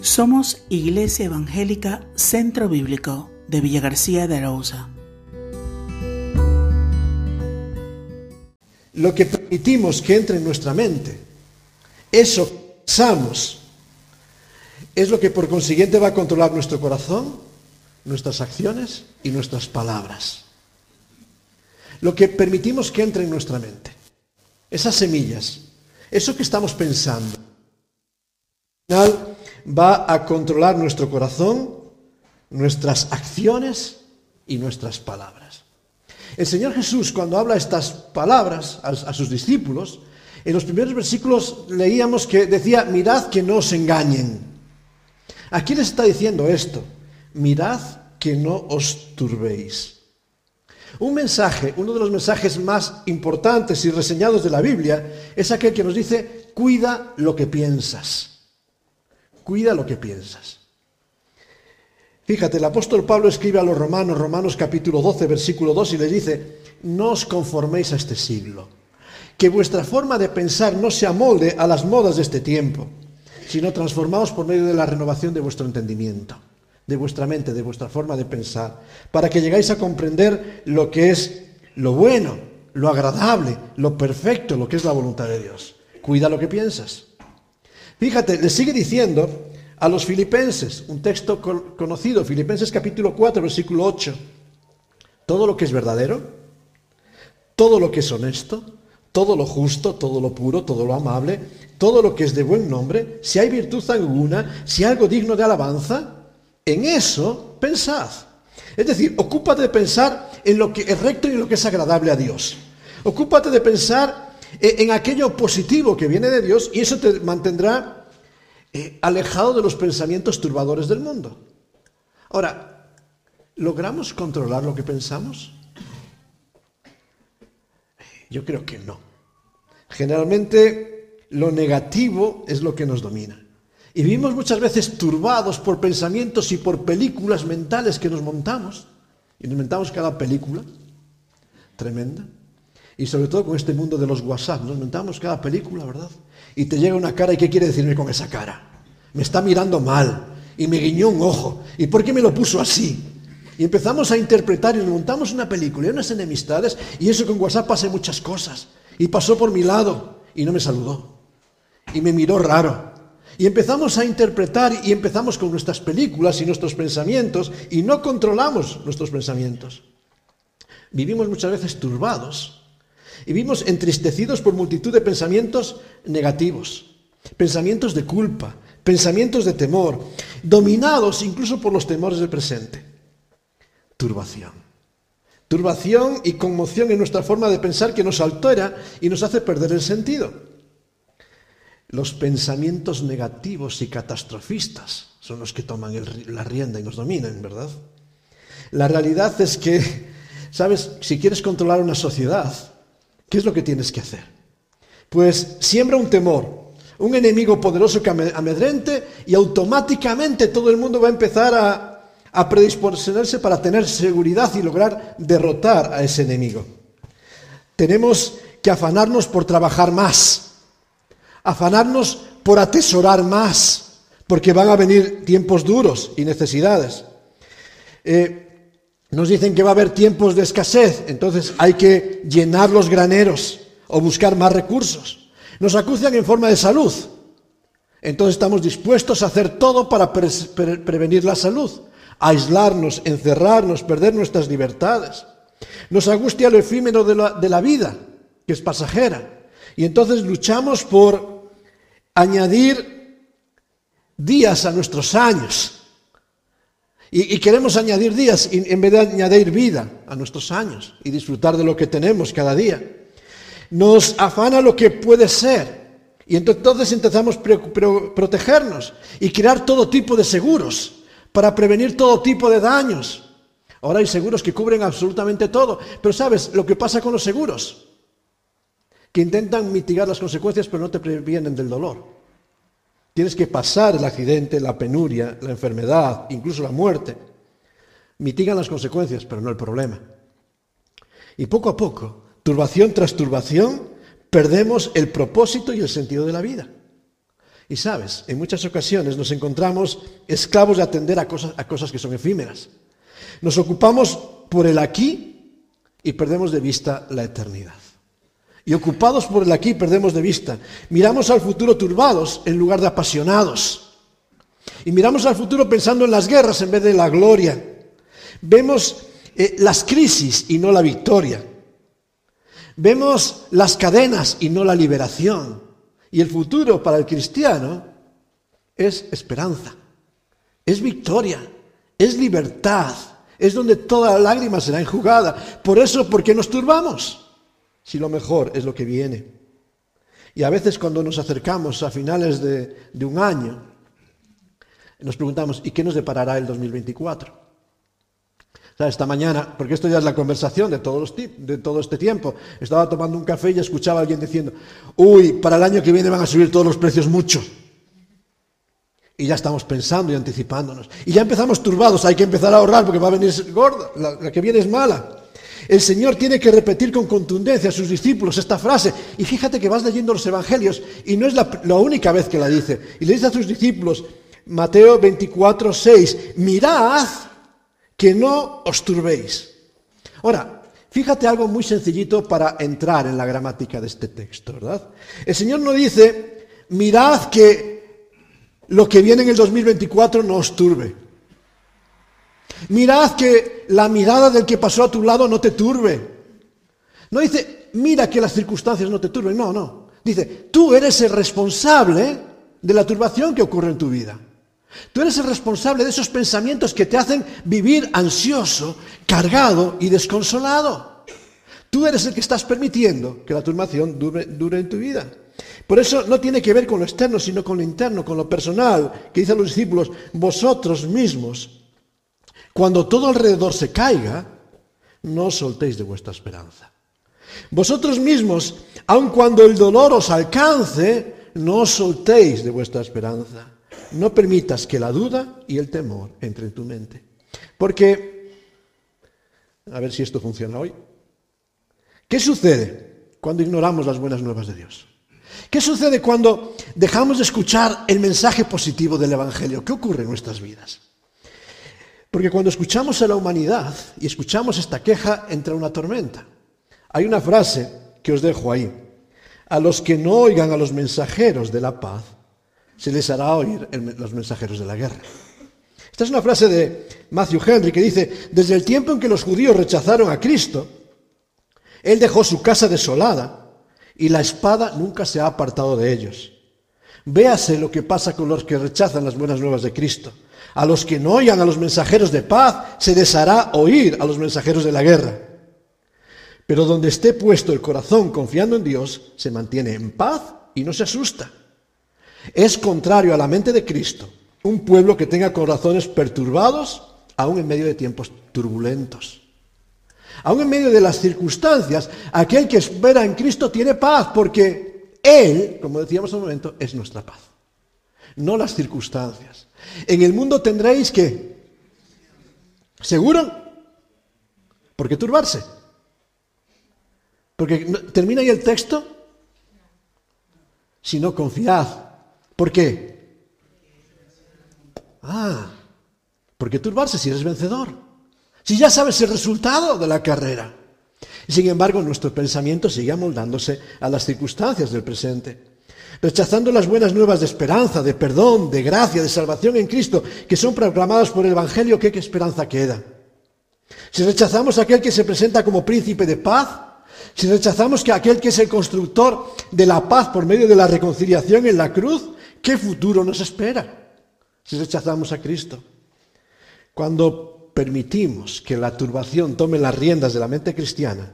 Somos Iglesia Evangélica Centro Bíblico de Villa García de Arauza. Lo que permitimos que entre en nuestra mente, eso que pensamos, es lo que por consiguiente va a controlar nuestro corazón, nuestras acciones y nuestras palabras. Lo que permitimos que entre en nuestra mente, esas semillas, eso que estamos pensando, al final va a controlar nuestro corazón, nuestras acciones y nuestras palabras. El Señor Jesús, cuando habla estas palabras a, a, sus discípulos, en los primeros versículos leíamos que decía, mirad que no os engañen. Aquí les está diciendo esto, mirad que no os turbéis. Un mensaje, uno de los mensajes más importantes y reseñados de la Biblia, es aquel que nos dice, cuida lo que piensas. Cuida lo que piensas. Fíjate, el apóstol Pablo escribe a los romanos, Romanos capítulo 12, versículo 2, y les dice, no os conforméis a este siglo, que vuestra forma de pensar no se amolde a las modas de este tiempo, sino transformaos por medio de la renovación de vuestro entendimiento, de vuestra mente, de vuestra forma de pensar, para que llegáis a comprender lo que es lo bueno, lo agradable, lo perfecto, lo que es la voluntad de Dios. Cuida lo que piensas. Fíjate, le sigue diciendo a los filipenses, un texto conocido, Filipenses capítulo 4, versículo 8, todo lo que es verdadero, todo lo que es honesto, todo lo justo, todo lo puro, todo lo amable, todo lo que es de buen nombre, si hay virtud alguna, si hay algo digno de alabanza, en eso pensad. Es decir, ocúpate de pensar en lo que es recto y en lo que es agradable a Dios. Ocúpate de pensar en aquello positivo que viene de Dios y eso te mantendrá eh, alejado de los pensamientos turbadores del mundo. Ahora, ¿logramos controlar lo que pensamos? Yo creo que no. Generalmente lo negativo es lo que nos domina. Y vivimos muchas veces turbados por pensamientos y por películas mentales que nos montamos. Y nos montamos cada película tremenda. Y sobre todo con este mundo de los WhatsApp, nos montamos cada película, ¿verdad? Y te llega una cara y ¿qué quiere decirme con esa cara? Me está mirando mal y me guiñó un ojo. ¿Y por qué me lo puso así? Y empezamos a interpretar y nos montamos una película y unas enemistades y eso con WhatsApp pasa muchas cosas. Y pasó por mi lado y no me saludó. Y me miró raro. Y empezamos a interpretar y empezamos con nuestras películas y nuestros pensamientos y no controlamos nuestros pensamientos. Vivimos muchas veces turbados y vivimos entristecidos por multitud de pensamientos negativos, pensamientos de culpa, pensamientos de temor, dominados incluso por los temores del presente. Turbación. Turbación y conmoción en nuestra forma de pensar que nos altera y nos hace perder el sentido. Los pensamientos negativos y catastrofistas son los que toman la rienda y nos dominan, ¿verdad? La realidad es que, ¿sabes? Si quieres controlar una sociedad, ¿qué es lo que tienes que hacer? Pues siembra un temor, un enemigo poderoso que amedrente y automáticamente todo el mundo va a empezar a, a predisponerse para tener seguridad y lograr derrotar a ese enemigo. Tenemos que afanarnos por trabajar más, afanarnos por atesorar más, porque van a venir tiempos duros y necesidades. Eh, nos dicen que va a haber tiempos de escasez, entonces hay que llenar los graneros o buscar más recursos. Nos acusan en forma de salud, entonces estamos dispuestos a hacer todo para pre pre prevenir la salud, aislarnos, encerrarnos, perder nuestras libertades. Nos angustia lo efímero de la vida, que es pasajera, y entonces luchamos por añadir días a nuestros años. Y, queremos añadir días en vez de añadir vida a nuestros años y disfrutar de lo que tenemos cada día. Nos afana lo que puede ser. Y entonces empezamos a protegernos y crear todo tipo de seguros para prevenir todo tipo de daños. Ahora hay seguros que cubren absolutamente todo. Pero ¿sabes lo que pasa con los seguros? Que intentan mitigar las consecuencias pero no te previenen del dolor. Tienes que pasar el accidente, la penuria, la enfermedad, incluso la muerte. Mitigan las consecuencias, pero no el problema. Y poco a poco, turbación tras turbación, perdemos el propósito y el sentido de la vida. Y sabes, en muchas ocasiones nos encontramos esclavos de atender a cosas, a cosas que son efímeras. Nos ocupamos por el aquí y perdemos de vista la eternidad. Y ocupados por el aquí perdemos de vista. Miramos al futuro turbados en lugar de apasionados. Y miramos al futuro pensando en las guerras en vez de la gloria. Vemos eh, las crisis y no la victoria. Vemos las cadenas y no la liberación. Y el futuro para el cristiano es esperanza, es victoria, es libertad, es donde toda lágrima será enjugada. Por eso, ¿por qué nos turbamos? Si lo mejor es lo que viene. Y a veces cuando nos acercamos a finales de, un año, nos preguntamos, ¿y qué nos deparará el 2024? esta mañana, porque esto ya es la conversación de, todos de todo este tiempo, estaba tomando un café y escuchaba a alguien diciendo, uy, para el año que viene van a subir todos los precios mucho. Y ya estamos pensando y anticipándonos. Y ya empezamos turbados, hay que empezar a ahorrar porque va a venir gorda, la, la que viene es mala. El Señor tiene que repetir con contundencia a sus discípulos esta frase. Y fíjate que vas leyendo los evangelios y no es la, única vez que la dice. Y le dice a sus discípulos, Mateo 24, 6, mirad que no os turbéis. Ahora, fíjate algo muy sencillito para entrar en la gramática de este texto, ¿verdad? El Señor no dice, mirad que lo que viene en el 2024 no os turbe. Mirad que la mirada del que pasó a tu lado no te turbe. No dice, mira que las circunstancias no te turben. No, no. Dice, tú eres el responsable de la turbación que ocurre en tu vida. Tú eres el responsable de esos pensamientos que te hacen vivir ansioso, cargado y desconsolado. Tú eres el que estás permitiendo que la turbación dure, dure, en tu vida. Por eso no tiene que ver con lo externo, sino con lo interno, con lo personal, que dicen los discípulos, vosotros mismos, cuando todo alrededor se caiga, no os soltéis de vuestra esperanza. Vosotros mismos, aun cuando el dolor os alcance, no os soltéis de vuestra esperanza. No permitas que la duda y el temor entre en tu mente. Porque, a ver si esto funciona hoy. ¿Qué sucede cuando ignoramos las buenas nuevas de Dios? ¿Qué sucede cuando dejamos de escuchar el mensaje positivo del Evangelio? ¿Qué ocurre en nuestras vidas? Porque cuando escuchamos a la humanidad y escuchamos esta queja, entra una tormenta. Hay una frase que os dejo ahí. A los que no oigan a los mensajeros de la paz, se les hará oír los mensajeros de la guerra. Esta es una frase de Matthew Henry que dice, desde el tiempo en que los judíos rechazaron a Cristo, Él dejó su casa desolada y la espada nunca se ha apartado de ellos. Véase lo que pasa con los que rechazan las buenas nuevas de Cristo. A los que no oigan a los mensajeros de paz, se les hará oír a los mensajeros de la guerra. Pero donde esté puesto el corazón confiando en Dios, se mantiene en paz y no se asusta. Es contrario a la mente de Cristo un pueblo que tenga corazones perturbados aún en medio de tiempos turbulentos. Aún en medio de las circunstancias, aquel que espera en Cristo tiene paz porque Él, como decíamos un momento, es nuestra paz. No las circunstancias. En el mundo tendréis que, ¿seguro? ¿Por qué turbarse? Porque termina ahí el texto. Si no, confiad ¿Por qué? Ah, ¿por qué turbarse si eres vencedor? Si ya sabes el resultado de la carrera. Sin embargo, nuestro pensamiento sigue amoldándose a las circunstancias del presente, rechazando las buenas nuevas de esperanza, de perdón, de gracia, de salvación en Cristo, que son proclamadas por el Evangelio, ¿qué, esperanza queda? Si rechazamos a aquel que se presenta como príncipe de paz, si rechazamos que aquel que es el constructor de la paz por medio de la reconciliación en la cruz, ¿Qué futuro nos espera si rechazamos a Cristo? Cuando permitimos que la turbación tome las riendas de la mente cristiana,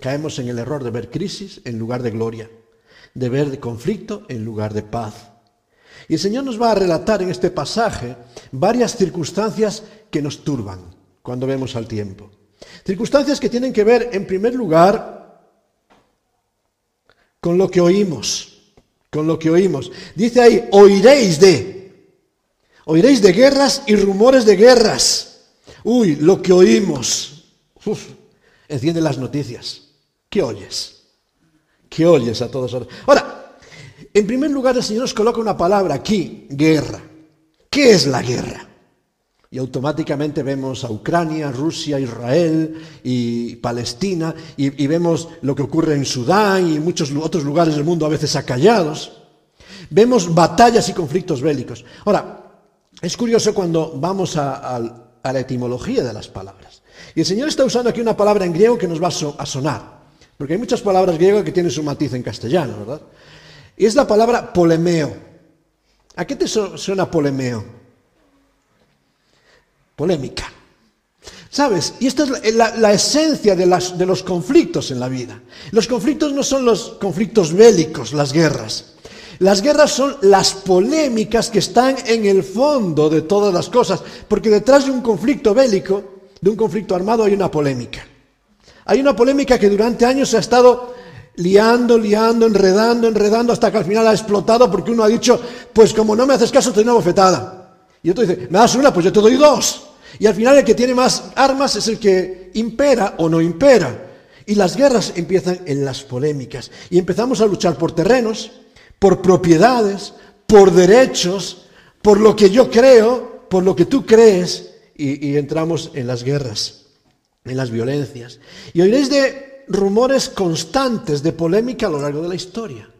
caemos en el error de ver crisis en lugar de gloria, de ver conflicto en lugar de paz. Y el Señor nos va a relatar en este pasaje varias circunstancias que nos turban cuando vemos al tiempo. Circunstancias que tienen que ver, en primer lugar, con lo que oímos con lo que oímos. Dice ahí, oiréis de. Oiréis de guerras y rumores de guerras. Uy, lo que oímos. Enciende las noticias. ¿Qué oyes? ¿Qué oyes a todos? Ahora, En primer lugar, el Señor nos coloca una palabra aquí, guerra. ¿Qué es la guerra? Y automáticamente vemos a Ucrania, Rusia, Israel y Palestina, y, vemos lo que ocurre en Sudán y muchos otros lugares del mundo a veces acallados. Vemos batallas y conflictos bélicos. Ahora, es curioso cuando vamos a, a la etimología de las palabras. Y el Señor está usando aquí una palabra en griego que nos va a sonar, porque hay muchas palabras griegas que tienen su matiz en castellano, ¿verdad? Y es la palabra polemeo. ¿A qué te suena polemeo? polémica. ¿Sabes? Y esta es la, esencia de, de los conflictos en la vida. Los conflictos no son los conflictos bélicos, las guerras. Las guerras son las polémicas que están en el fondo de todas las cosas, porque detrás de un conflicto bélico, de un conflicto armado, hay una polémica. Hay una polémica que durante años se ha estado liando, liando, enredando, enredando, hasta que al final ha explotado porque uno ha dicho, pues como no me haces caso, te doy una bofetada. Y otro dice, me das una, pues yo te doy dos. Y al final el que tiene más armas es el que impera o no impera. Y las guerras empiezan en las polémicas. Y empezamos a luchar por terrenos, por propiedades, por derechos, por lo que yo creo, por lo que tú crees. Y, y entramos en las guerras, en las violencias. Y oiréis de rumores constantes de polémica a lo largo de la historia.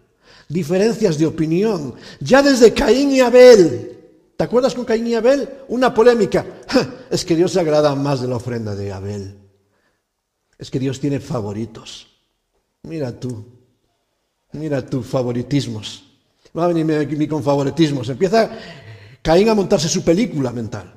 Diferencias de opinión. Ya desde Caín y Abel ¿Te acuerdas con Caín y Abel? Una polémica. Es que Dios se agrada más de la ofrenda de Abel. Es que Dios tiene favoritos. Mira tú. Mira tú, favoritismos. Va a venirme aquí con favoritismos. Empieza Caín a montarse su película mental.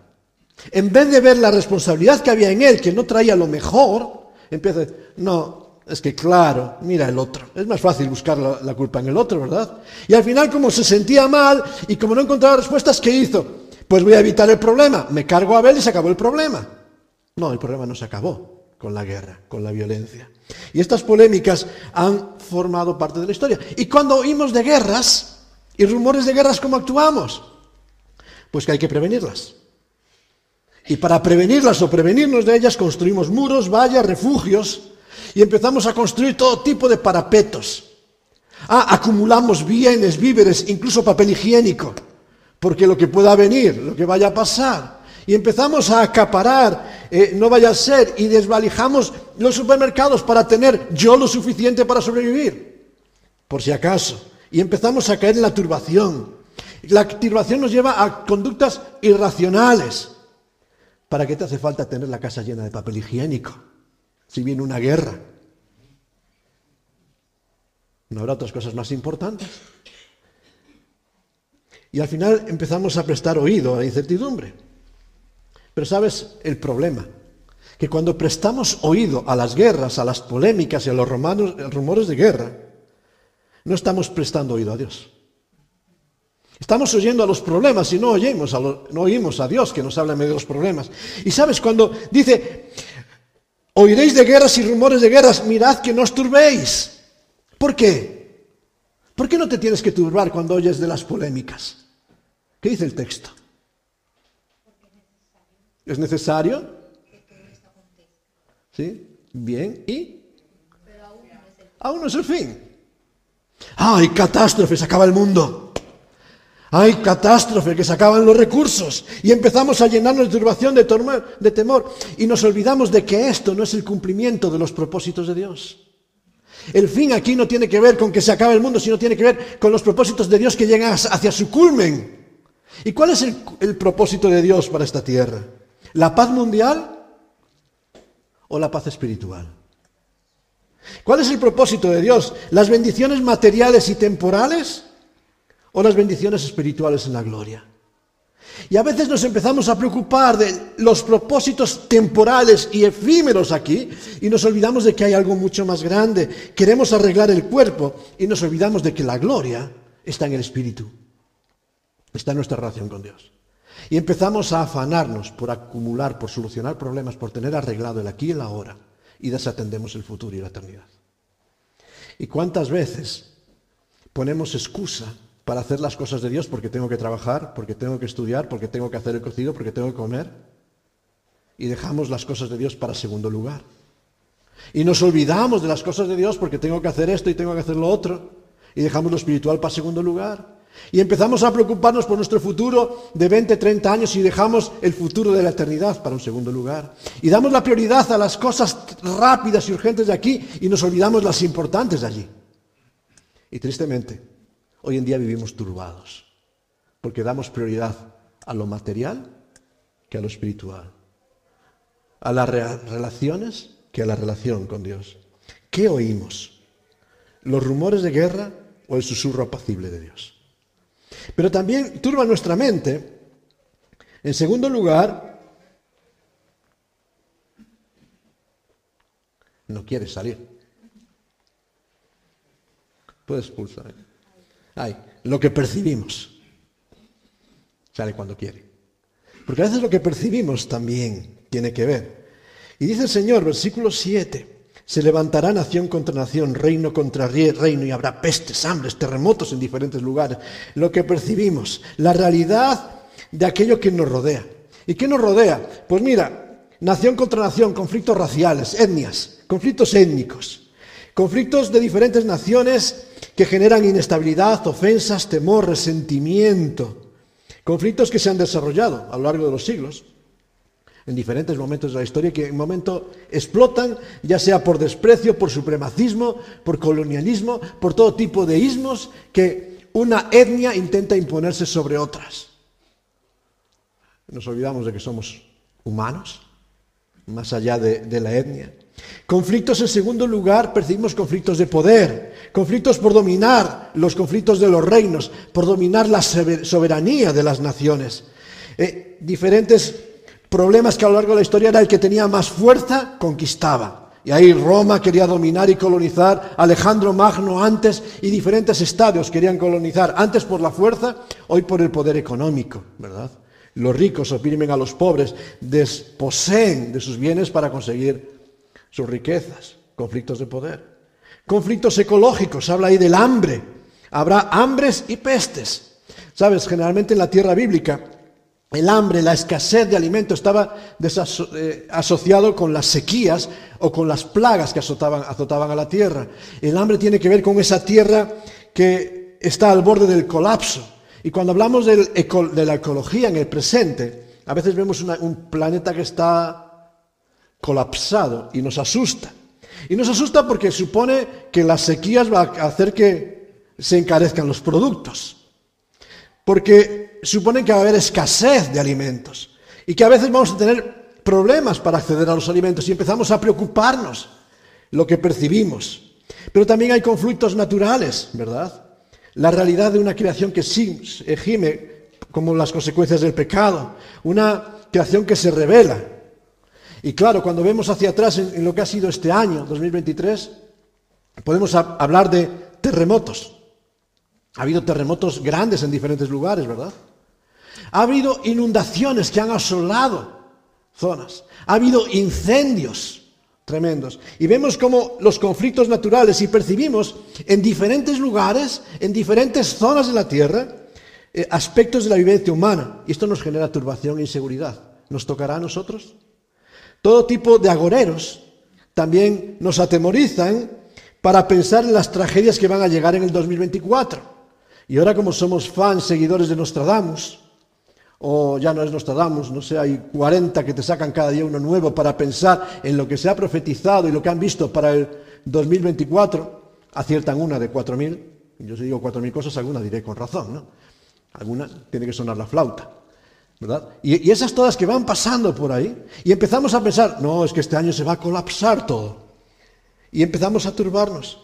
En vez de ver la responsabilidad que había en él, que no traía lo mejor, empieza a decir, no, es que claro, mira el otro. Es más fácil buscar la, culpa en el otro, ¿verdad? Y al final, como se sentía mal y como no encontraba respuestas, ¿qué hizo? Pues voy a evitar el problema. Me cargo a Abel y se acabó el problema. No, el problema no se acabó con la guerra, con la violencia. Y estas polémicas han formado parte de la historia. Y cuando oímos de guerras y rumores de guerras, ¿cómo actuamos? Pues que hay que prevenirlas. Y para prevenirlas o prevenirnos de ellas, construimos muros, vallas, refugios y empezamos a construir todo tipo de parapetos. Ah, acumulamos bienes, víveres, incluso papel higiénico, porque lo que pueda venir, lo que vaya a pasar. Y empezamos a acaparar, eh, no vaya a ser, y desvalijamos los supermercados para tener yo lo suficiente para sobrevivir, por si acaso. Y empezamos a caer en la turbación. La turbación nos lleva a conductas irracionales. ¿Para qué te hace falta tener la casa llena de papel higiénico? si viene una guerra. ¿No habrá otras cosas más importantes? Y al final empezamos a prestar oído a la incertidumbre. Pero sabes el problema, que cuando prestamos oído a las guerras, a las polémicas y a los romanos, rumores de guerra, no estamos prestando oído a Dios. Estamos oyendo a los problemas y no oímos a, lo, no oímos a Dios que nos habla en medio de los problemas. Y sabes, cuando dice, Oiréis de guerras y rumores de guerras, mirad que no os turbéis. ¿Por qué? ¿Por qué no te tienes que turbar cuando oyes de las polémicas? ¿Qué dice el texto? ¿Es necesario? ¿Sí? Bien, ¿y? Aún no es el fin. ¡Ay, catástrofes! Acaba el mundo. ¡Ay, catástrofe! Que se acaban los recursos. Y empezamos a llenarnos de turbación, de, de temor. Y nos olvidamos de que esto no es el cumplimiento de los propósitos de Dios. El fin aquí no tiene que ver con que se acabe el mundo, sino tiene que ver con los propósitos de Dios que llegan hacia su culmen. ¿Y cuál es el, el propósito de Dios para esta tierra? ¿La paz mundial o la paz espiritual? ¿Cuál es el propósito de Dios? ¿Las bendiciones materiales y temporales? O las bendiciones espirituales en la gloria. Y a veces nos empezamos a preocupar de los propósitos temporales y efímeros aquí y nos olvidamos de que hay algo mucho más grande. Queremos arreglar el cuerpo y nos olvidamos de que la gloria está en el espíritu, está en nuestra relación con Dios. Y empezamos a afanarnos por acumular, por solucionar problemas, por tener arreglado el aquí y el ahora y desatendemos el futuro y la eternidad. ¿Y cuántas veces ponemos excusa para hacer las cosas de Dios porque tengo que trabajar, porque tengo que estudiar, porque tengo que hacer el cocido, porque tengo que comer. Y dejamos las cosas de Dios para segundo lugar. Y nos olvidamos de las cosas de Dios porque tengo que hacer esto y tengo que hacer lo otro. y dejamos lo espiritual para segundo lugar. Y empezamos a preocuparnos por nuestro futuro de 20, 30 años y dejamos el futuro de la eternidad para un segundo lugar. Y damos la prioridad a las cosas rápidas y urgentes de aquí y nos olvidamos las importantes de allí. Y tristemente, hoy en día vivimos turbados, porque damos prioridad a lo material que a lo espiritual, a las relaciones que a la relación con Dios. ¿Qué oímos? ¿Los rumores de guerra o el susurro apacible de Dios? Pero también turba nuestra mente, en segundo lugar, no quiere salir. Puedes pulsar. ¿Eh? Ay, lo que percibimos. Sale cuando quiere. Porque a veces lo que percibimos también tiene que ver. Y dice el Señor, versículo 7, se levantará nación contra nación, reino contra reino, y habrá pestes, hambres, terremotos en diferentes lugares. Lo que percibimos, la realidad de aquello que nos rodea. ¿Y qué nos rodea? Pues mira, nación contra nación, conflictos raciales, etnias, conflictos étnicos, conflictos de diferentes naciones que generan inestabilidad, ofensas, temor, resentimiento, conflictos que se han desarrollado a lo largo de los siglos en diferentes momentos de la historia que en momento explotan, ya sea por desprecio, por supremacismo, por colonialismo, por todo tipo de ismos que una etnia intenta imponerse sobre otras. Nos olvidamos de que somos humanos, más allá de, de la etnia. Conflictos en segundo lugar, percibimos conflictos de poder, conflictos por dominar los conflictos de los reinos, por dominar la soberanía de las naciones. Eh, diferentes problemas que a lo largo de la historia era el que tenía más fuerza, conquistaba. Y ahí Roma quería dominar y colonizar, Alejandro Magno antes y diferentes estados querían colonizar, antes por la fuerza, hoy por el poder económico, ¿verdad? Los ricos oprimen a los pobres, desposeen de sus bienes para conseguir sus riquezas, conflictos de poder. Conflictos ecológicos, habla ahí del hambre. Habrá hambres y pestes. Sabes, generalmente en la tierra bíblica, el hambre, la escasez de alimento estaba eh, asociado con las sequías o con las plagas que azotaban, azotaban a la tierra. El hambre tiene que ver con esa tierra que está al borde del colapso. Y cuando hablamos de la ecología en el presente, a veces vemos un planeta que está colapsado y nos asusta. Y nos asusta porque supone que las sequías va a hacer que se encarezcan los productos. Porque supone que va a haber escasez de alimentos. Y que a veces vamos a tener problemas para acceder a los alimentos y empezamos a preocuparnos lo que percibimos. Pero también hay conflictos naturales, ¿verdad? La realidad de una creación que sí gime como las consecuencias del pecado, una creación que se revela, y claro, cuando vemos hacia atrás en, lo que ha sido este año, 2023, podemos hablar de terremotos. Ha habido terremotos grandes en diferentes lugares, ¿verdad? Ha habido inundaciones que han asolado zonas. Ha habido incendios tremendos. Y vemos como los conflictos naturales y percibimos en diferentes lugares, en diferentes zonas de la Tierra, eh, aspectos de la vivencia humana. Y esto nos genera turbación e inseguridad. ¿Nos tocará a nosotros? Todo tipo de agoreros también nos atemorizan para pensar en las tragedias que van a llegar en el 2024. Y ahora como somos fans, seguidores de Nostradamus, o ya no es Nostradamus, no sé, hay 40 que te sacan cada día uno nuevo para pensar en lo que se ha profetizado y lo que han visto para el 2024, aciertan una de 4.000, yo si digo 4.000 cosas, alguna diré con razón, ¿no? Alguna tiene que sonar la flauta. Y, esas todas que van pasando por ahí, y empezamos a pensar, no, es que este año se va a colapsar todo. Y empezamos a turbarnos.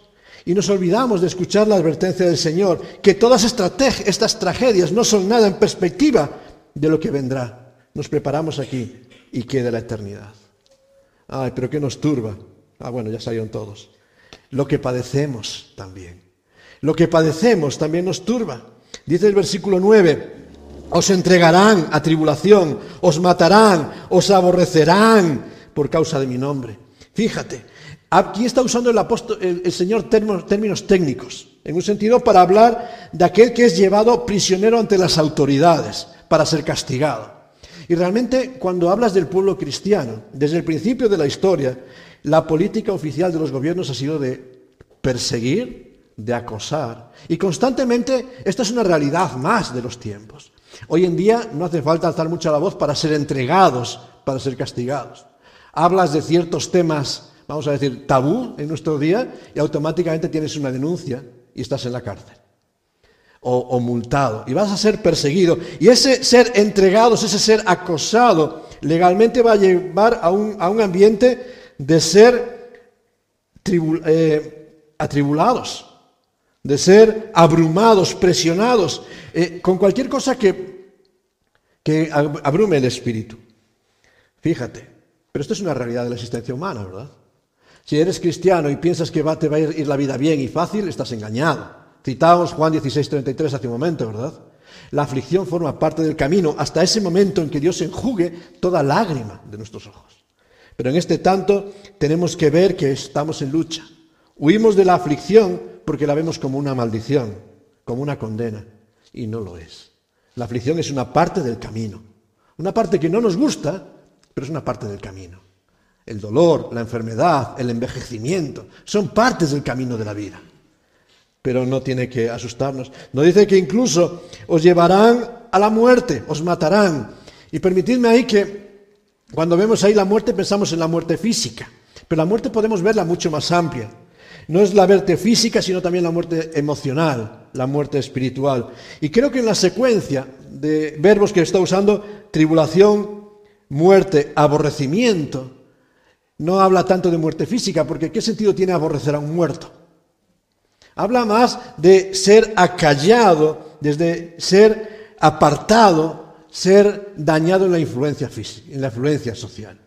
Y nos olvidamos de escuchar la advertencia del Señor, que todas estas tragedias no son nada en perspectiva de lo que vendrá. Nos preparamos aquí y queda la eternidad. Ay, pero ¿qué nos turba? Ah, bueno, ya salieron todos. Lo que padecemos también. Lo que padecemos también nos turba. Dice el versículo 9, os entregarán a tribulación, os matarán, os aborrecerán por causa de mi nombre. Fíjate, aquí está usando el, apóstol, el, Señor términos, técnicos, en un sentido para hablar de aquel que es llevado prisionero ante las autoridades para ser castigado. Y realmente cuando hablas del pueblo cristiano, desde el principio de la historia, la política oficial de los gobiernos ha sido de perseguir, de acosar. Y constantemente esta es una realidad más de los tiempos. Hoy en día no hace falta alzar mucha la voz para ser entregados, para ser castigados. Hablas de ciertos temas, vamos a decir, tabú en nuestro día y automáticamente tienes una denuncia y estás en la cárcel. O, multado. Y vas a ser perseguido. Y ese ser entregados, ese ser acosado, legalmente va a llevar a un, ambiente de ser eh, atribulados, de ser abrumados, presionados, eh, con cualquier cosa que, que abrume el espíritu. Fíjate, pero esto es una realidad de la existencia humana, ¿verdad? Si eres cristiano y piensas que va, te va a ir la vida bien y fácil, estás engañado. Citamos Juan 16:33 hace un momento, ¿verdad? La aflicción forma parte del camino hasta ese momento en que Dios enjugue toda lágrima de nuestros ojos. Pero en este tanto tenemos que ver que estamos en lucha. Huimos de la aflicción porque la vemos como una maldición, como una condena, y no lo es. La aflicción es una parte del camino, una parte que no nos gusta, pero es una parte del camino. El dolor, la enfermedad, el envejecimiento, son partes del camino de la vida. Pero no tiene que asustarnos. No dice que incluso os llevarán a la muerte, os matarán. Y permitidme ahí que cuando vemos ahí la muerte pensamos en la muerte física, pero la muerte podemos verla mucho más amplia. No es la muerte física, sino también la muerte emocional, la muerte espiritual. Y creo que en la secuencia de verbos que está usando, tribulación, muerte, aborrecimiento, no habla tanto de muerte física, porque ¿qué sentido tiene aborrecer a un muerto? Habla más de ser acallado, desde ser apartado, ser dañado en la influencia física, en la influencia social.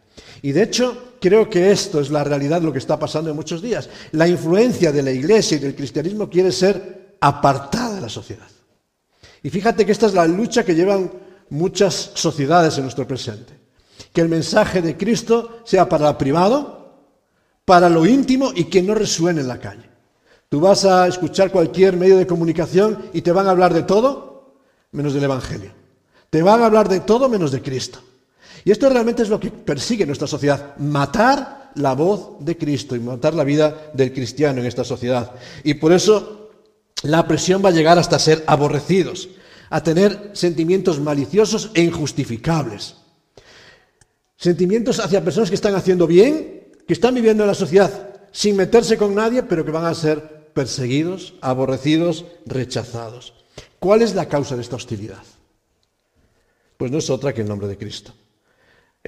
Y de hecho, creo que esto es la realidad de lo que está pasando en muchos días. La influencia de la iglesia y del cristianismo quiere ser apartada de la sociedad. Y fíjate que esta es la lucha que llevan muchas sociedades en nuestro presente que el mensaje de Cristo sea para lo privado, para lo íntimo y que no resuene en la calle. Tú vas a escuchar cualquier medio de comunicación y te van a hablar de todo menos del Evangelio. Te van a hablar de todo menos de Cristo. Y esto realmente es lo que persigue nuestra sociedad, matar la voz de Cristo y matar la vida del cristiano en esta sociedad. Y por eso la presión va a llegar hasta ser aborrecidos, a tener sentimientos maliciosos e injustificables. Sentimientos hacia personas que están haciendo bien, que están viviendo en la sociedad sin meterse con nadie, pero que van a ser perseguidos, aborrecidos, rechazados. ¿Cuál es la causa de esta hostilidad? Pues no es otra que el nombre de Cristo.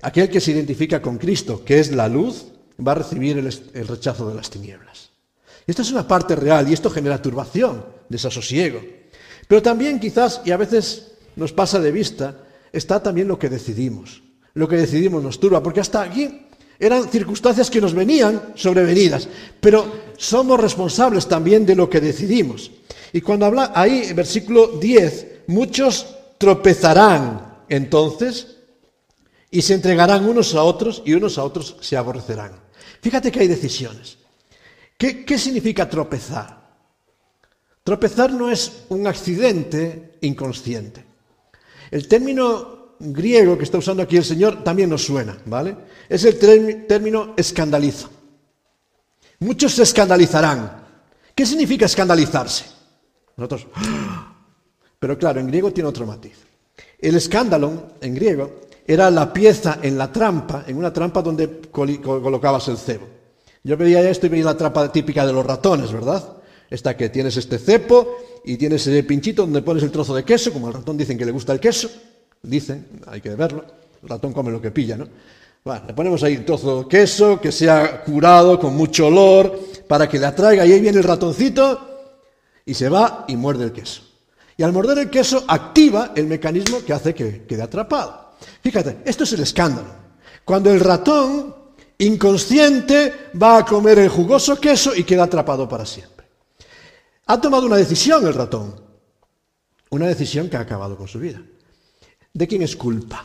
Aquel que se identifica con Cristo, que es la luz, va a recibir el, rechazo de las tinieblas. Y esta es una parte real y esto genera turbación, desasosiego. Pero también quizás, y a veces nos pasa de vista, está también lo que decidimos lo que decidimos nos turba, porque hasta aquí eran circunstancias que nos venían sobrevenidas, pero somos responsables también de lo que decidimos. Y cuando habla ahí, versículo 10, muchos tropezarán entonces y se entregarán unos a otros y unos a otros se aborrecerán. Fíjate que hay decisiones. ¿Qué, qué significa tropezar? Tropezar no es un accidente inconsciente. El término griego que está usando aquí el Señor también nos suena, ¿vale? Es el término escandaliza. Muchos se escandalizarán. ¿Qué significa escandalizarse? Nosotros. Pero claro, en griego tiene otro matiz. El escándalo, en griego, era la pieza en la trampa, en una trampa donde colocabas el cebo. Yo veía esto y veía la trampa típica de los ratones, ¿verdad? Esta que tienes este cepo y tienes ese pinchito donde pones el trozo de queso, como el ratón dicen que le gusta el queso, dicen, hay que verlo, el ratón come lo que pilla, ¿no? Bueno, le ponemos ahí un trozo de queso que sea curado con mucho olor para que le atraiga y ahí viene el ratoncito y se va y muerde el queso. Y al morder el queso activa el mecanismo que hace que quede atrapado. Fíjate, esto es el escándalo. Cuando el ratón inconsciente va a comer el jugoso queso y queda atrapado para siempre. Ha tomado una decisión el ratón, una decisión que ha acabado con su vida. ¿De quién es culpa?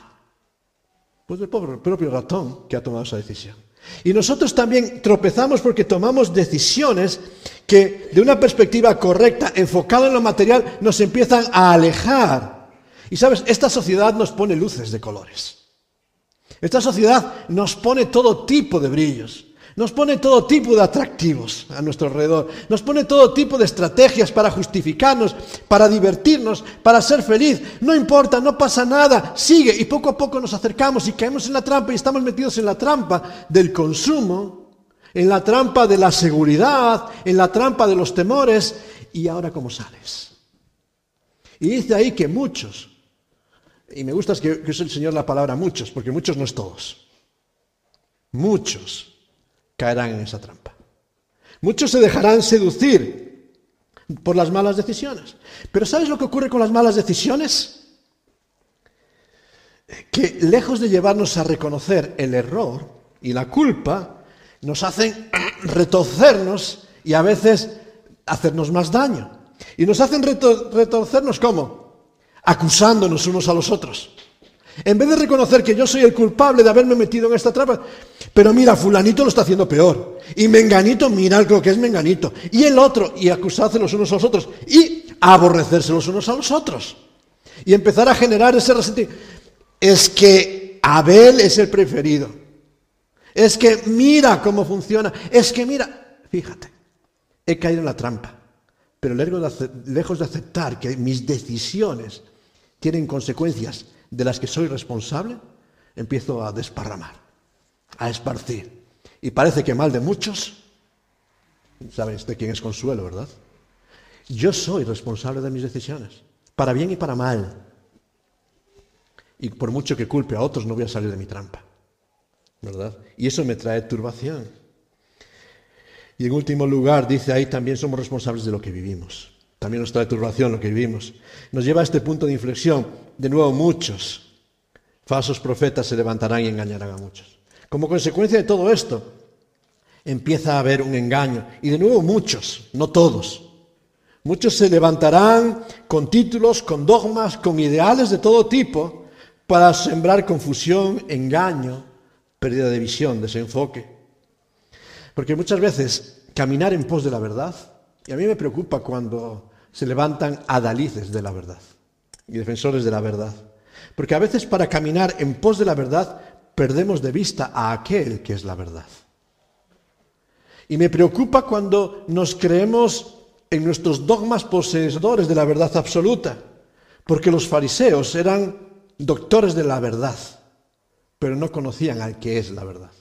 Pues del propio ratón que ha tomado esa decisión. Y nosotros también tropezamos porque tomamos decisiones que de una perspectiva correcta, enfocada en lo material, nos empiezan a alejar. Y sabes, esta sociedad nos pone luces de colores. Esta sociedad nos pone todo tipo de brillos. Nos pone todo tipo de atractivos a nuestro alrededor. Nos pone todo tipo de estrategias para justificarnos, para divertirnos, para ser feliz. No importa, no pasa nada. Sigue y poco a poco nos acercamos y caemos en la trampa y estamos metidos en la trampa del consumo, en la trampa de la seguridad, en la trampa de los temores. ¿Y ahora cómo sales? Y dice ahí que muchos, y me gusta que, que use el Señor la palabra muchos, porque muchos no es todos. Muchos caerán en esa trampa. Muchos se dejarán seducir por las malas decisiones. Pero ¿sabes lo que ocurre con las malas decisiones? Que lejos de llevarnos a reconocer el error y la culpa, nos hacen retorcernos y a veces hacernos más daño. Y nos hacen retorcernos como? Acusándonos unos a los otros. En vez de reconocer que yo soy el culpable de haberme metido en esta trampa, pero mira, fulanito lo está haciendo peor. Y menganito, mira lo que es menganito. Y el otro, y acusarse los unos a los otros. Y aborrecerse los unos a los otros. Y empezar a generar ese resentimiento. Es que Abel es el preferido. Es que mira cómo funciona. Es que mira, fíjate, he caído en la trampa. Pero lejos de aceptar que mis decisiones tienen consecuencias de las que soy responsable, empiezo a desparramar, a esparcir. Y parece que mal de muchos, ¿sabes de quién es consuelo, verdad? Yo soy responsable de mis decisiones, para bien y para mal. Y por mucho que culpe a otros, no voy a salir de mi trampa, ¿verdad? Y eso me trae turbación. Y en último lugar, dice ahí, también somos responsables de lo que vivimos. También nos trae turbación lo que vivimos. Nos lleva a este punto de inflexión. De nuevo, muchos falsos profetas se levantarán y engañarán a muchos. Como consecuencia de todo esto, empieza a haber un engaño. Y de nuevo, muchos, no todos. Muchos se levantarán con títulos, con dogmas, con ideales de todo tipo para sembrar confusión, engaño, pérdida de visión, desenfoque. Porque muchas veces caminar en pos de la verdad, y a mí me preocupa cuando se levantan adalices de la verdad y defensores de la verdad. Porque a veces para caminar en pos de la verdad perdemos de vista a aquel que es la verdad. Y me preocupa cuando nos creemos en nuestros dogmas poseedores de la verdad absoluta, porque los fariseos eran doctores de la verdad, pero no conocían al que es la verdad.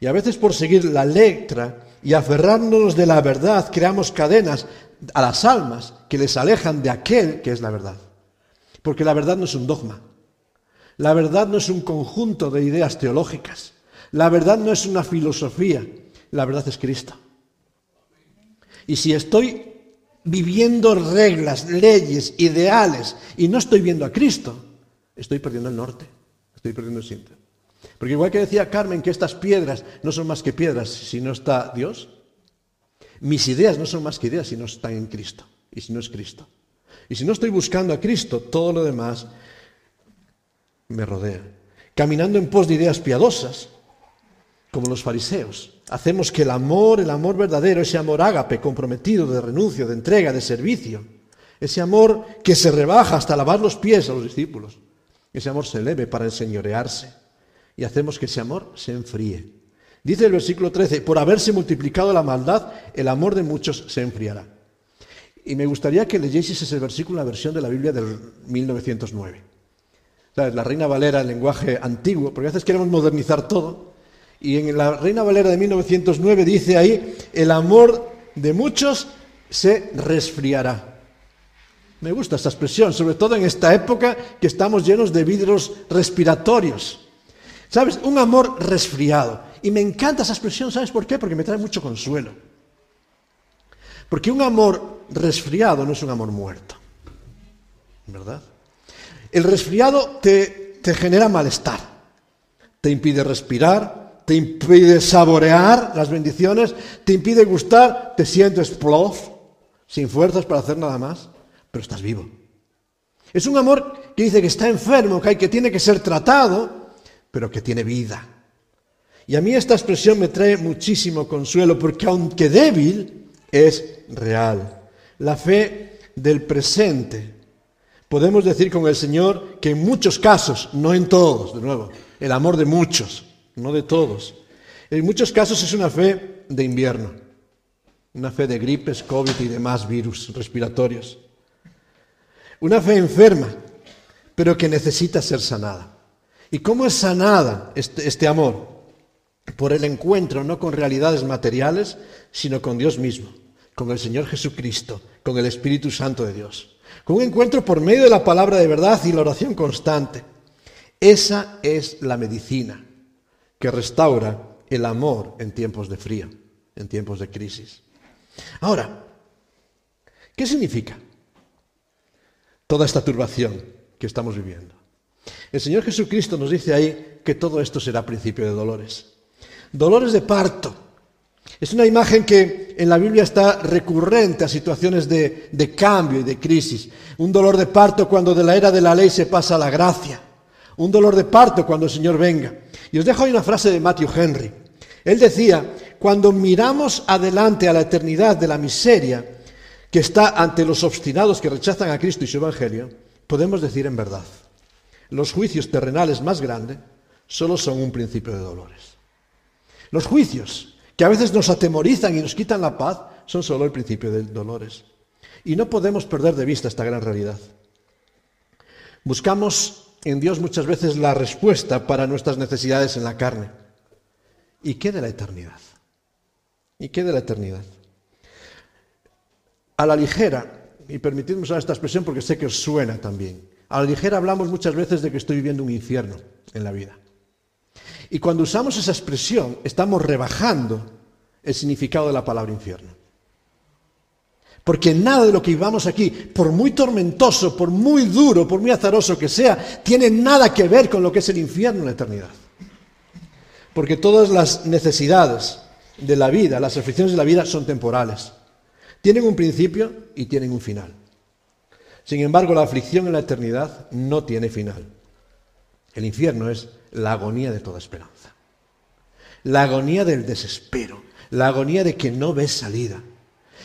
Y a veces por seguir la letra y aferrarnos de la verdad creamos cadenas a las almas que les alejan de aquel que es la verdad. Porque la verdad no es un dogma. La verdad no es un conjunto de ideas teológicas. La verdad no es una filosofía. La verdad es Cristo. Y si estoy viviendo reglas, leyes, ideales y no estoy viendo a Cristo, estoy perdiendo el norte. Estoy perdiendo el sitio. Porque igual que decía Carmen que estas piedras no son más que piedras si no está Dios, mis ideas no son más que ideas si no están en Cristo y si no es Cristo. Y si no estoy buscando a Cristo, todo lo demás me rodea. Caminando en pos de ideas piadosas, como los fariseos, hacemos que el amor, el amor verdadero, ese amor ágape, comprometido de renuncio, de entrega, de servicio, ese amor que se rebaja hasta lavar los pies a los discípulos, ese amor se eleve para enseñorearse y hacemos que ese amor se enfríe. Dice el versículo 13, por haberse multiplicado la maldad, el amor de muchos se enfriará. Y me gustaría que leyeseis ese versículo en la versión de la Biblia del 1909. La Reina Valera, el lenguaje antiguo, porque a veces queremos modernizar todo. Y en la Reina Valera de 1909 dice ahí, el amor de muchos se resfriará. Me gusta esta expresión, sobre todo en esta época que estamos llenos de vidrios respiratorios. ¿Sabes? Un amor resfriado. Y me encanta esa expresión, ¿sabes por qué? Porque me trae mucho consuelo. Porque un amor resfriado no es un amor muerto. ¿Verdad? El resfriado te, te genera malestar, te impide respirar, te impide saborear las bendiciones, te impide gustar, te sientes plof, sin fuerzas para hacer nada más, pero estás vivo. Es un amor que dice que está enfermo, que, que tiene que ser tratado, pero que tiene vida. Y a mí esta expresión me trae muchísimo consuelo porque aunque débil, es real. La fe del presente. Podemos decir con el Señor que en muchos casos, no en todos, de nuevo, el amor de muchos, no de todos, En muchos casos es una fe de invierno, una fe de gripes, COVID y demás virus respiratorios. Una fe enferma, pero que necesita ser sanada. ¿Y cómo es sanada este, este amor? Por el encuentro no con realidades materiales, sino con Dios mismo, con el Señor Jesucristo, con el Espíritu Santo de Dios. Con un encuentro por medio de la palabra de verdad y la oración constante. Esa es la medicina que restaura el amor en tiempos de frío, en tiempos de crisis. Ahora, ¿qué significa toda esta turbación que estamos viviendo? El Señor Jesucristo nos dice ahí que todo esto será principio de dolores. Dolores de parto. Es una imagen que en la Biblia está recurrente a situaciones de, de, cambio y de crisis. Un dolor de parto cuando de la era de la ley se pasa a la gracia. Un dolor de parto cuando el Señor venga. Y os dejo ahí una frase de Matthew Henry. Él decía, cuando miramos adelante a la eternidad de la miseria que está ante los obstinados que rechazan a Cristo y su Evangelio, podemos decir en verdad, los juicios terrenales más grandes solo son un principio de dolores. Los juicios que a veces nos atemorizan y nos quitan la paz son solo el principio de dolores. Y no podemos perder de vista esta gran realidad. Buscamos en Dios muchas veces la respuesta para nuestras necesidades en la carne. ¿Y qué de la eternidad? ¿Y qué de la eternidad? A la ligera, y permitidme usar esta expresión porque sé que os suena también, a la ligera hablamos muchas veces de que estoy viviendo un infierno en la vida. Y cuando usamos esa expresión, estamos rebajando el significado de la palabra infierno. Porque nada de lo que vivamos aquí, por muy tormentoso, por muy duro, por muy azaroso que sea, tiene nada que ver con lo que es el infierno en la eternidad. Porque todas las necesidades de la vida, las aflicciones de la vida son temporales. Tienen un principio y tienen un final. Sin embargo, la aflicción en la eternidad no tiene final. El infierno es la agonía de toda esperanza. La agonía del desespero. La agonía de que no ves salida.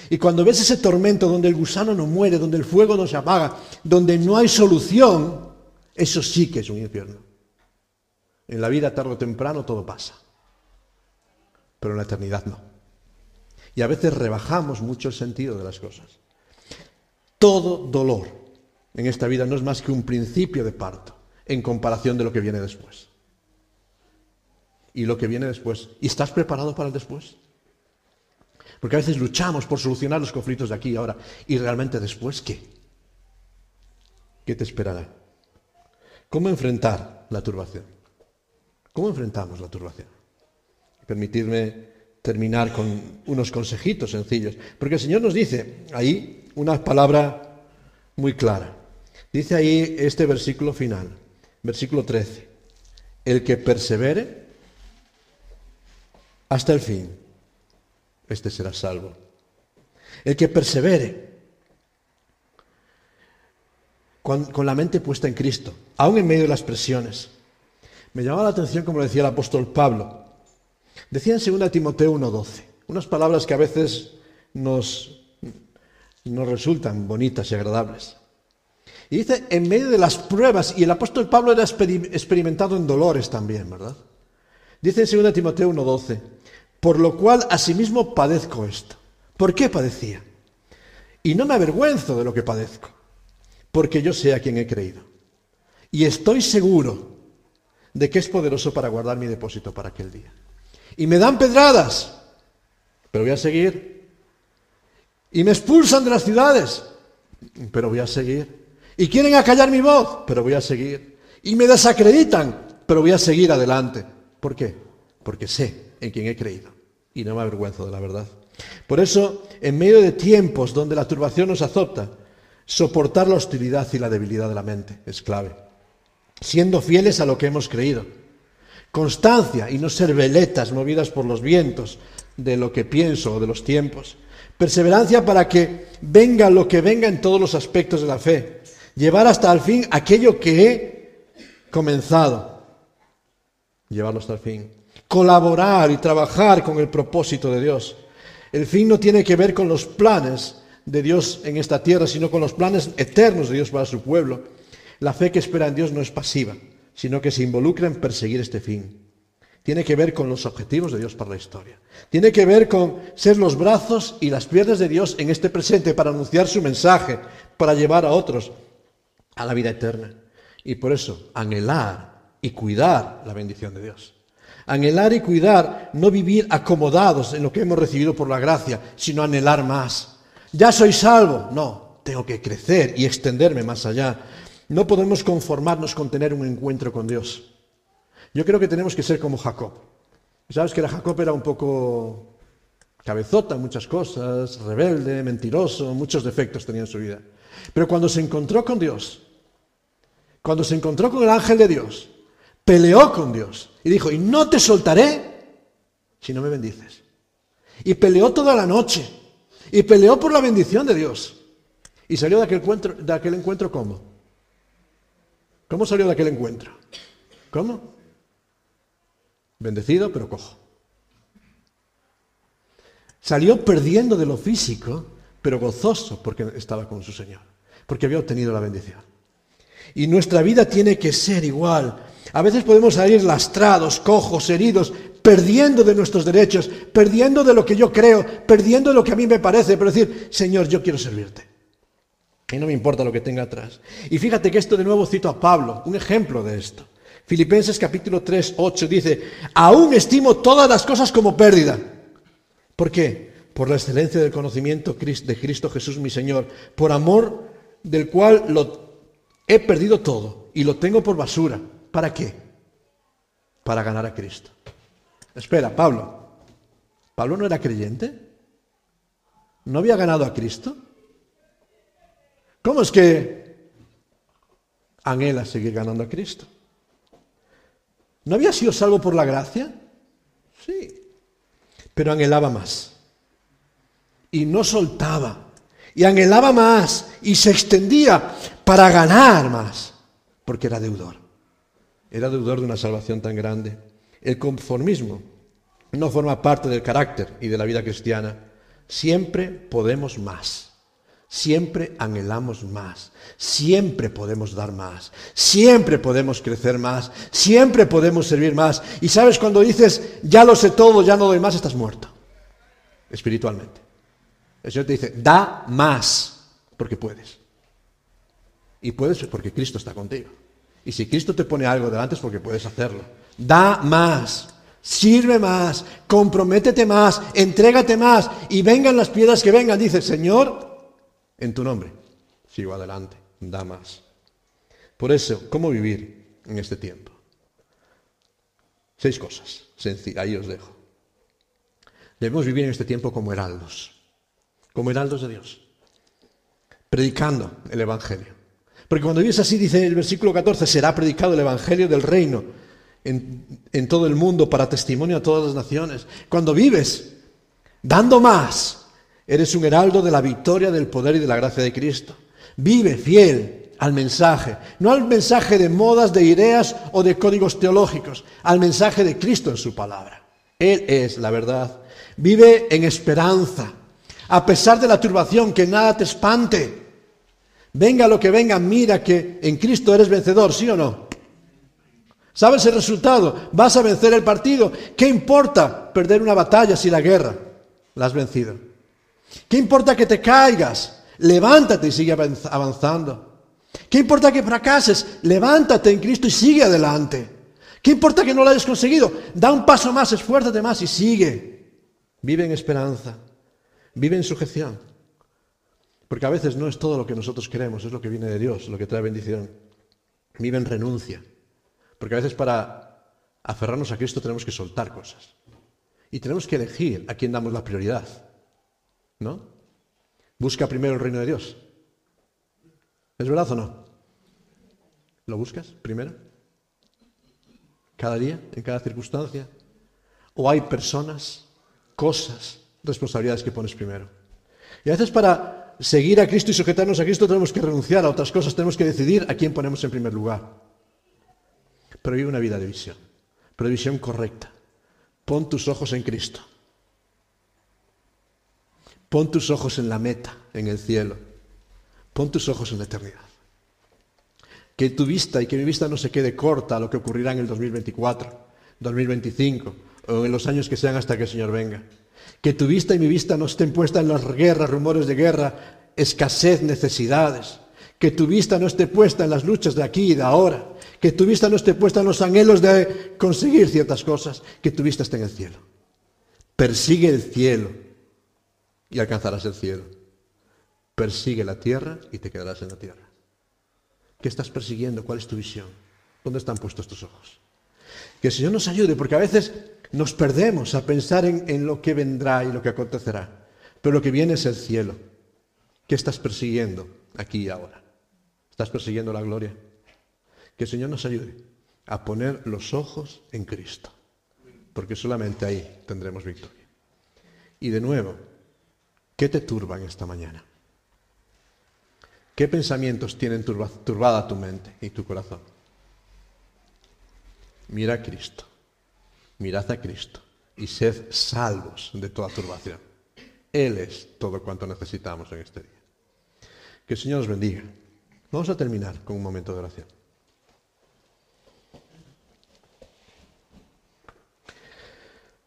Y cuando ves ese tormento donde el gusano no muere, donde el fuego no se apaga, donde no hay solución, eso sí que es un infierno. En la vida tarde o temprano todo pasa, pero en la eternidad no. Y a veces rebajamos mucho el sentido de las cosas. Todo dolor en esta vida no es más que un principio de parto en comparación de lo que viene después. Y lo que viene después. ¿Y estás preparado para el después? Porque a veces luchamos por solucionar los conflictos de aquí y ahora. ¿Y realmente después qué? ¿Qué te esperará? ¿Cómo enfrentar la turbación? ¿Cómo enfrentamos la turbación? Permitidme terminar con unos consejitos sencillos, porque el Señor nos dice ahí una palabra muy clara. Dice ahí este versículo final, versículo 13, el que persevere hasta el fin, este será salvo. El que persevere con, la mente puesta en Cristo, aún en medio de las presiones, me llamaba la atención, como decía el apóstol Pablo. Decía en 2 Timoteo 1.12, unas palabras que a veces nos, nos resultan bonitas y agradables. Y dice, en medio de las pruebas, y el apóstol Pablo era experimentado en dolores también, ¿verdad? Dice en 2 Timoteo 1.12, por lo cual asimismo padezco esto. ¿Por qué padecía? Y no me avergüenzo de lo que padezco, porque yo sé a quien he creído. Y estoy seguro de que es poderoso para guardar mi depósito para aquel día. Y me dan pedradas, pero voy a seguir. Y me expulsan de las ciudades, pero voy a seguir. Y quieren acallar mi voz, pero voy a seguir. Y me desacreditan, pero voy a seguir adelante. ¿Por qué? Porque sé en quién he creído. Y no me avergüenzo de la verdad. Por eso, en medio de tiempos donde la turbación nos azota, soportar la hostilidad y la debilidad de la mente es clave siendo fieles a lo que hemos creído. Constancia y no ser veletas movidas por los vientos de lo que pienso o de los tiempos. Perseverancia para que venga lo que venga en todos los aspectos de la fe. Llevar hasta el fin aquello que he comenzado. Llevarlo hasta el fin. Colaborar y trabajar con el propósito de Dios. El fin no tiene que ver con los planes de Dios en esta tierra, sino con los planes eternos de Dios para su pueblo. La fe que espera en Dios no es pasiva, sino que se involucra en perseguir este fin. tiene que ver con los objetivos de Dios para la historia. Tiene que ver con ser los brazos y las piernas de Dios en este presente para anunciar su mensaje, para llevar a otros a la vida eterna. Y por eso, anhelar y cuidar la bendición de Dios. Anhelar y cuidar, no vivir acomodados en lo que hemos recibido por la gracia, sino anhelar más. Ya soy salvo. No, tengo que crecer y extenderme más allá. No podemos conformarnos con tener un encuentro con Dios. Yo creo que tenemos que ser como Jacob. Sabes que Jacob era un poco cabezota en muchas cosas, rebelde, mentiroso, muchos defectos tenía en su vida. Pero cuando se encontró con Dios, cuando se encontró con el ángel de Dios, peleó con Dios y dijo, y no te soltaré si no me bendices. Y peleó toda la noche. Y peleó por la bendición de Dios. Y salió de aquel encuentro, de aquel encuentro ¿cómo? ¿Cómo salió de aquel encuentro? ¿Cómo? Bendecido pero cojo. Salió perdiendo de lo físico, pero gozoso porque estaba con su Señor, porque había obtenido la bendición. Y nuestra vida tiene que ser igual. A veces podemos salir lastrados, cojos, heridos, perdiendo de nuestros derechos, perdiendo de lo que yo creo, perdiendo de lo que a mí me parece, pero decir, Señor, yo quiero servirte. Y no me importa lo que tenga atrás. Y fíjate que esto de nuevo cito a Pablo, un ejemplo de esto. Filipenses capítulo 3, 8 dice, aún estimo todas las cosas como pérdida. ¿Por qué? Por la excelencia del conocimiento de Cristo Jesús mi Señor, por amor del cual he perdido todo y lo tengo por basura. ¿Para qué? Para ganar a Cristo. Espera, Pablo. ¿Pablo no era creyente? ¿No había ganado a Cristo? ¿Cómo es que anhela seguir ganando a Cristo? ¿No había sido salvo por la gracia? Sí. Pero anhelaba más. Y no soltaba. Y anhelaba más. Y se extendía para ganar más. Porque era deudor. Era deudor de una salvación tan grande. El conformismo no forma parte del carácter y de la vida cristiana. Siempre podemos más. Siempre anhelamos más, siempre podemos dar más, siempre podemos crecer más, siempre podemos servir más. Y sabes, cuando dices, ya lo sé todo, ya no doy más, estás muerto, espiritualmente. El Señor te dice, da más, porque puedes. Y puedes porque Cristo está contigo. Y si Cristo te pone algo delante es porque puedes hacerlo. Da más, sirve más, comprométete más, entrégate más y vengan las piedras que vengan. Dice, Señor, en tu nombre. Sigo adelante, da más. Por eso, ¿cómo vivir en este tiempo? Seis cosas, sencillas, ahí os dejo. Debemos vivir en este tiempo como heraldos, como heraldos de Dios, predicando el Evangelio. Porque cuando vives así, dice el versículo 14, será predicado el Evangelio del reino en, en todo el mundo para testimonio a todas las naciones. Cuando vives dando más, Eres un heraldo de la victoria, del poder y de la gracia de Cristo. Vive fiel al mensaje, no al mensaje de modas, de ideas o de códigos teológicos, al mensaje de Cristo en su palabra. Él es la verdad. Vive en esperanza, a pesar de la turbación, que nada te espante. Venga lo que venga, mira que en Cristo eres vencedor, ¿sí o no? ¿Sabes el resultado? Vas a vencer el partido. ¿Qué importa perder una batalla si la guerra la has vencido? ¿Qué importa que te caigas? Levántate y sigue avanzando. ¿Qué importa que fracases? Levántate en Cristo y sigue adelante. ¿Qué importa que no lo hayas conseguido? Da un paso más, esfuérzate más y sigue. Vive en esperanza. Vive en sujeción. Porque a veces no es todo lo que nosotros queremos, es lo que viene de Dios, lo que trae bendición. Vive en renuncia. Porque a veces para aferrarnos a Cristo tenemos que soltar cosas. Y tenemos que elegir a quién damos la prioridad. ¿No? Busca primero el reino de Dios. ¿Es verdad o no? ¿Lo buscas primero? ¿Cada día? ¿En cada circunstancia? ¿O hay personas, cosas, responsabilidades que pones primero? Y a veces para seguir a Cristo y sujetarnos a Cristo tenemos que renunciar a otras cosas, tenemos que decidir a quién ponemos en primer lugar. Pero vive una vida de visión, pero visión correcta. Pon tus ojos en Cristo. Pon tus ojos en la meta, en el cielo. Pon tus ojos en la eternidad. Que tu vista y que mi vista no se quede corta a lo que ocurrirá en el 2024, 2025 o en los años que sean hasta que el Señor venga. Que tu vista y mi vista no estén puestas en las guerras, rumores de guerra, escasez, necesidades. Que tu vista no esté puesta en las luchas de aquí y de ahora. Que tu vista no esté puesta en los anhelos de conseguir ciertas cosas. Que tu vista esté en el cielo. Persigue el cielo y alcanzarás el cielo. Persigue la tierra y te quedarás en la tierra. ¿Qué estás persiguiendo? ¿Cuál es tu visión? ¿Dónde están puestos tus ojos? Que el Señor nos ayude, porque a veces nos perdemos a pensar en, lo que vendrá y lo que acontecerá. Pero lo que viene es el cielo. ¿Qué estás persiguiendo aquí y ahora? ¿Estás persiguiendo la gloria? Que el Señor nos ayude a poner los ojos en Cristo, porque solamente ahí tendremos victoria. Y de nuevo, ¿qué te turba en esta mañana? ¿Qué pensamientos tienen turbada tu mente y tu corazón? Mira a Cristo, mirad a Cristo y sed salvos de toda turbación. Él es todo cuanto necesitamos en este día. Que el Señor os bendiga. Vamos a terminar con un momento de oración.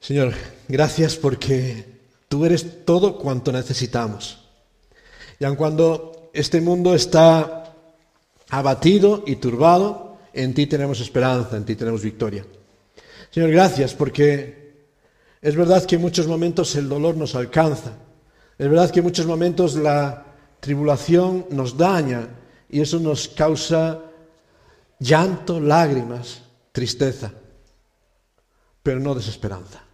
Señor, gracias porque tú eres todo cuanto necesitamos. Y aun cuando este mundo está abatido y turbado, en ti tenemos esperanza, en ti tenemos victoria. Señor, gracias porque es verdad que en muchos momentos el dolor nos alcanza, es verdad que en muchos momentos la tribulación nos daña y eso nos causa llanto, lágrimas, tristeza, pero no desesperanza.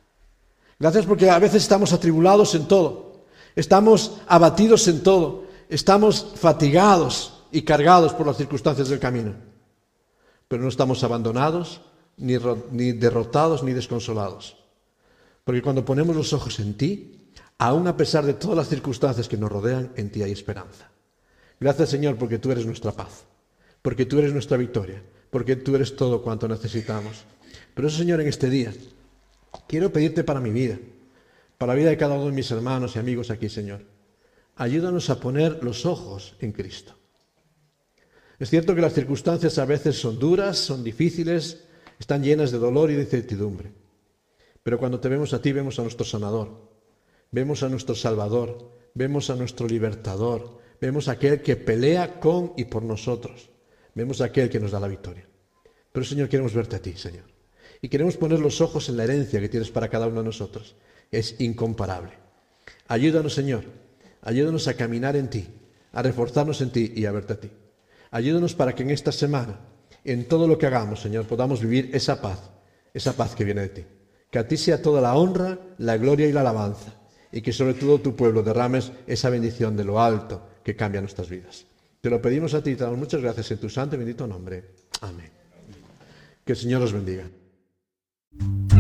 Gracias porque a veces estamos atribulados en todo, estamos abatidos en todo, estamos fatigados y cargados por las circunstancias del camino, pero no estamos abandonados, ni, derrotados, ni desconsolados. Porque cuando ponemos los ojos en ti, aun a pesar de todas las circunstancias que nos rodean, en ti hay esperanza. Gracias Señor porque tú eres nuestra paz, porque tú eres nuestra victoria, porque tú eres todo cuanto necesitamos. Pero eso Señor, en este día, quiero pedirte para mi vida, para la vida de cada uno de mis hermanos y amigos aquí, Señor ayúdanos a poner los ojos en Cristo. Es cierto que las circunstancias a veces son duras, son difíciles, están llenas de dolor y de incertidumbre. Pero cuando te vemos a ti, vemos a nuestro sanador, vemos a nuestro salvador, vemos a nuestro libertador, vemos a aquel que pelea con y por nosotros, vemos a aquel que nos da la victoria. Pero Señor, queremos verte a ti, Señor. Y queremos poner los ojos en la herencia que tienes para cada uno de nosotros. Es incomparable. Ayúdanos, Señor, Ayúdanos a caminar en ti, a reforzarnos en ti y a verte a ti. Ayúdanos para que en esta semana, en todo lo que hagamos, Señor, podamos vivir esa paz, esa paz que viene de ti. Que a ti sea toda la honra, la gloria y la alabanza. Y que sobre todo tu pueblo derrames esa bendición de lo alto que cambia nuestras vidas. Te lo pedimos a ti te damos muchas gracias en tu santo y bendito nombre. Amén. Que el Señor os bendiga. Thank you.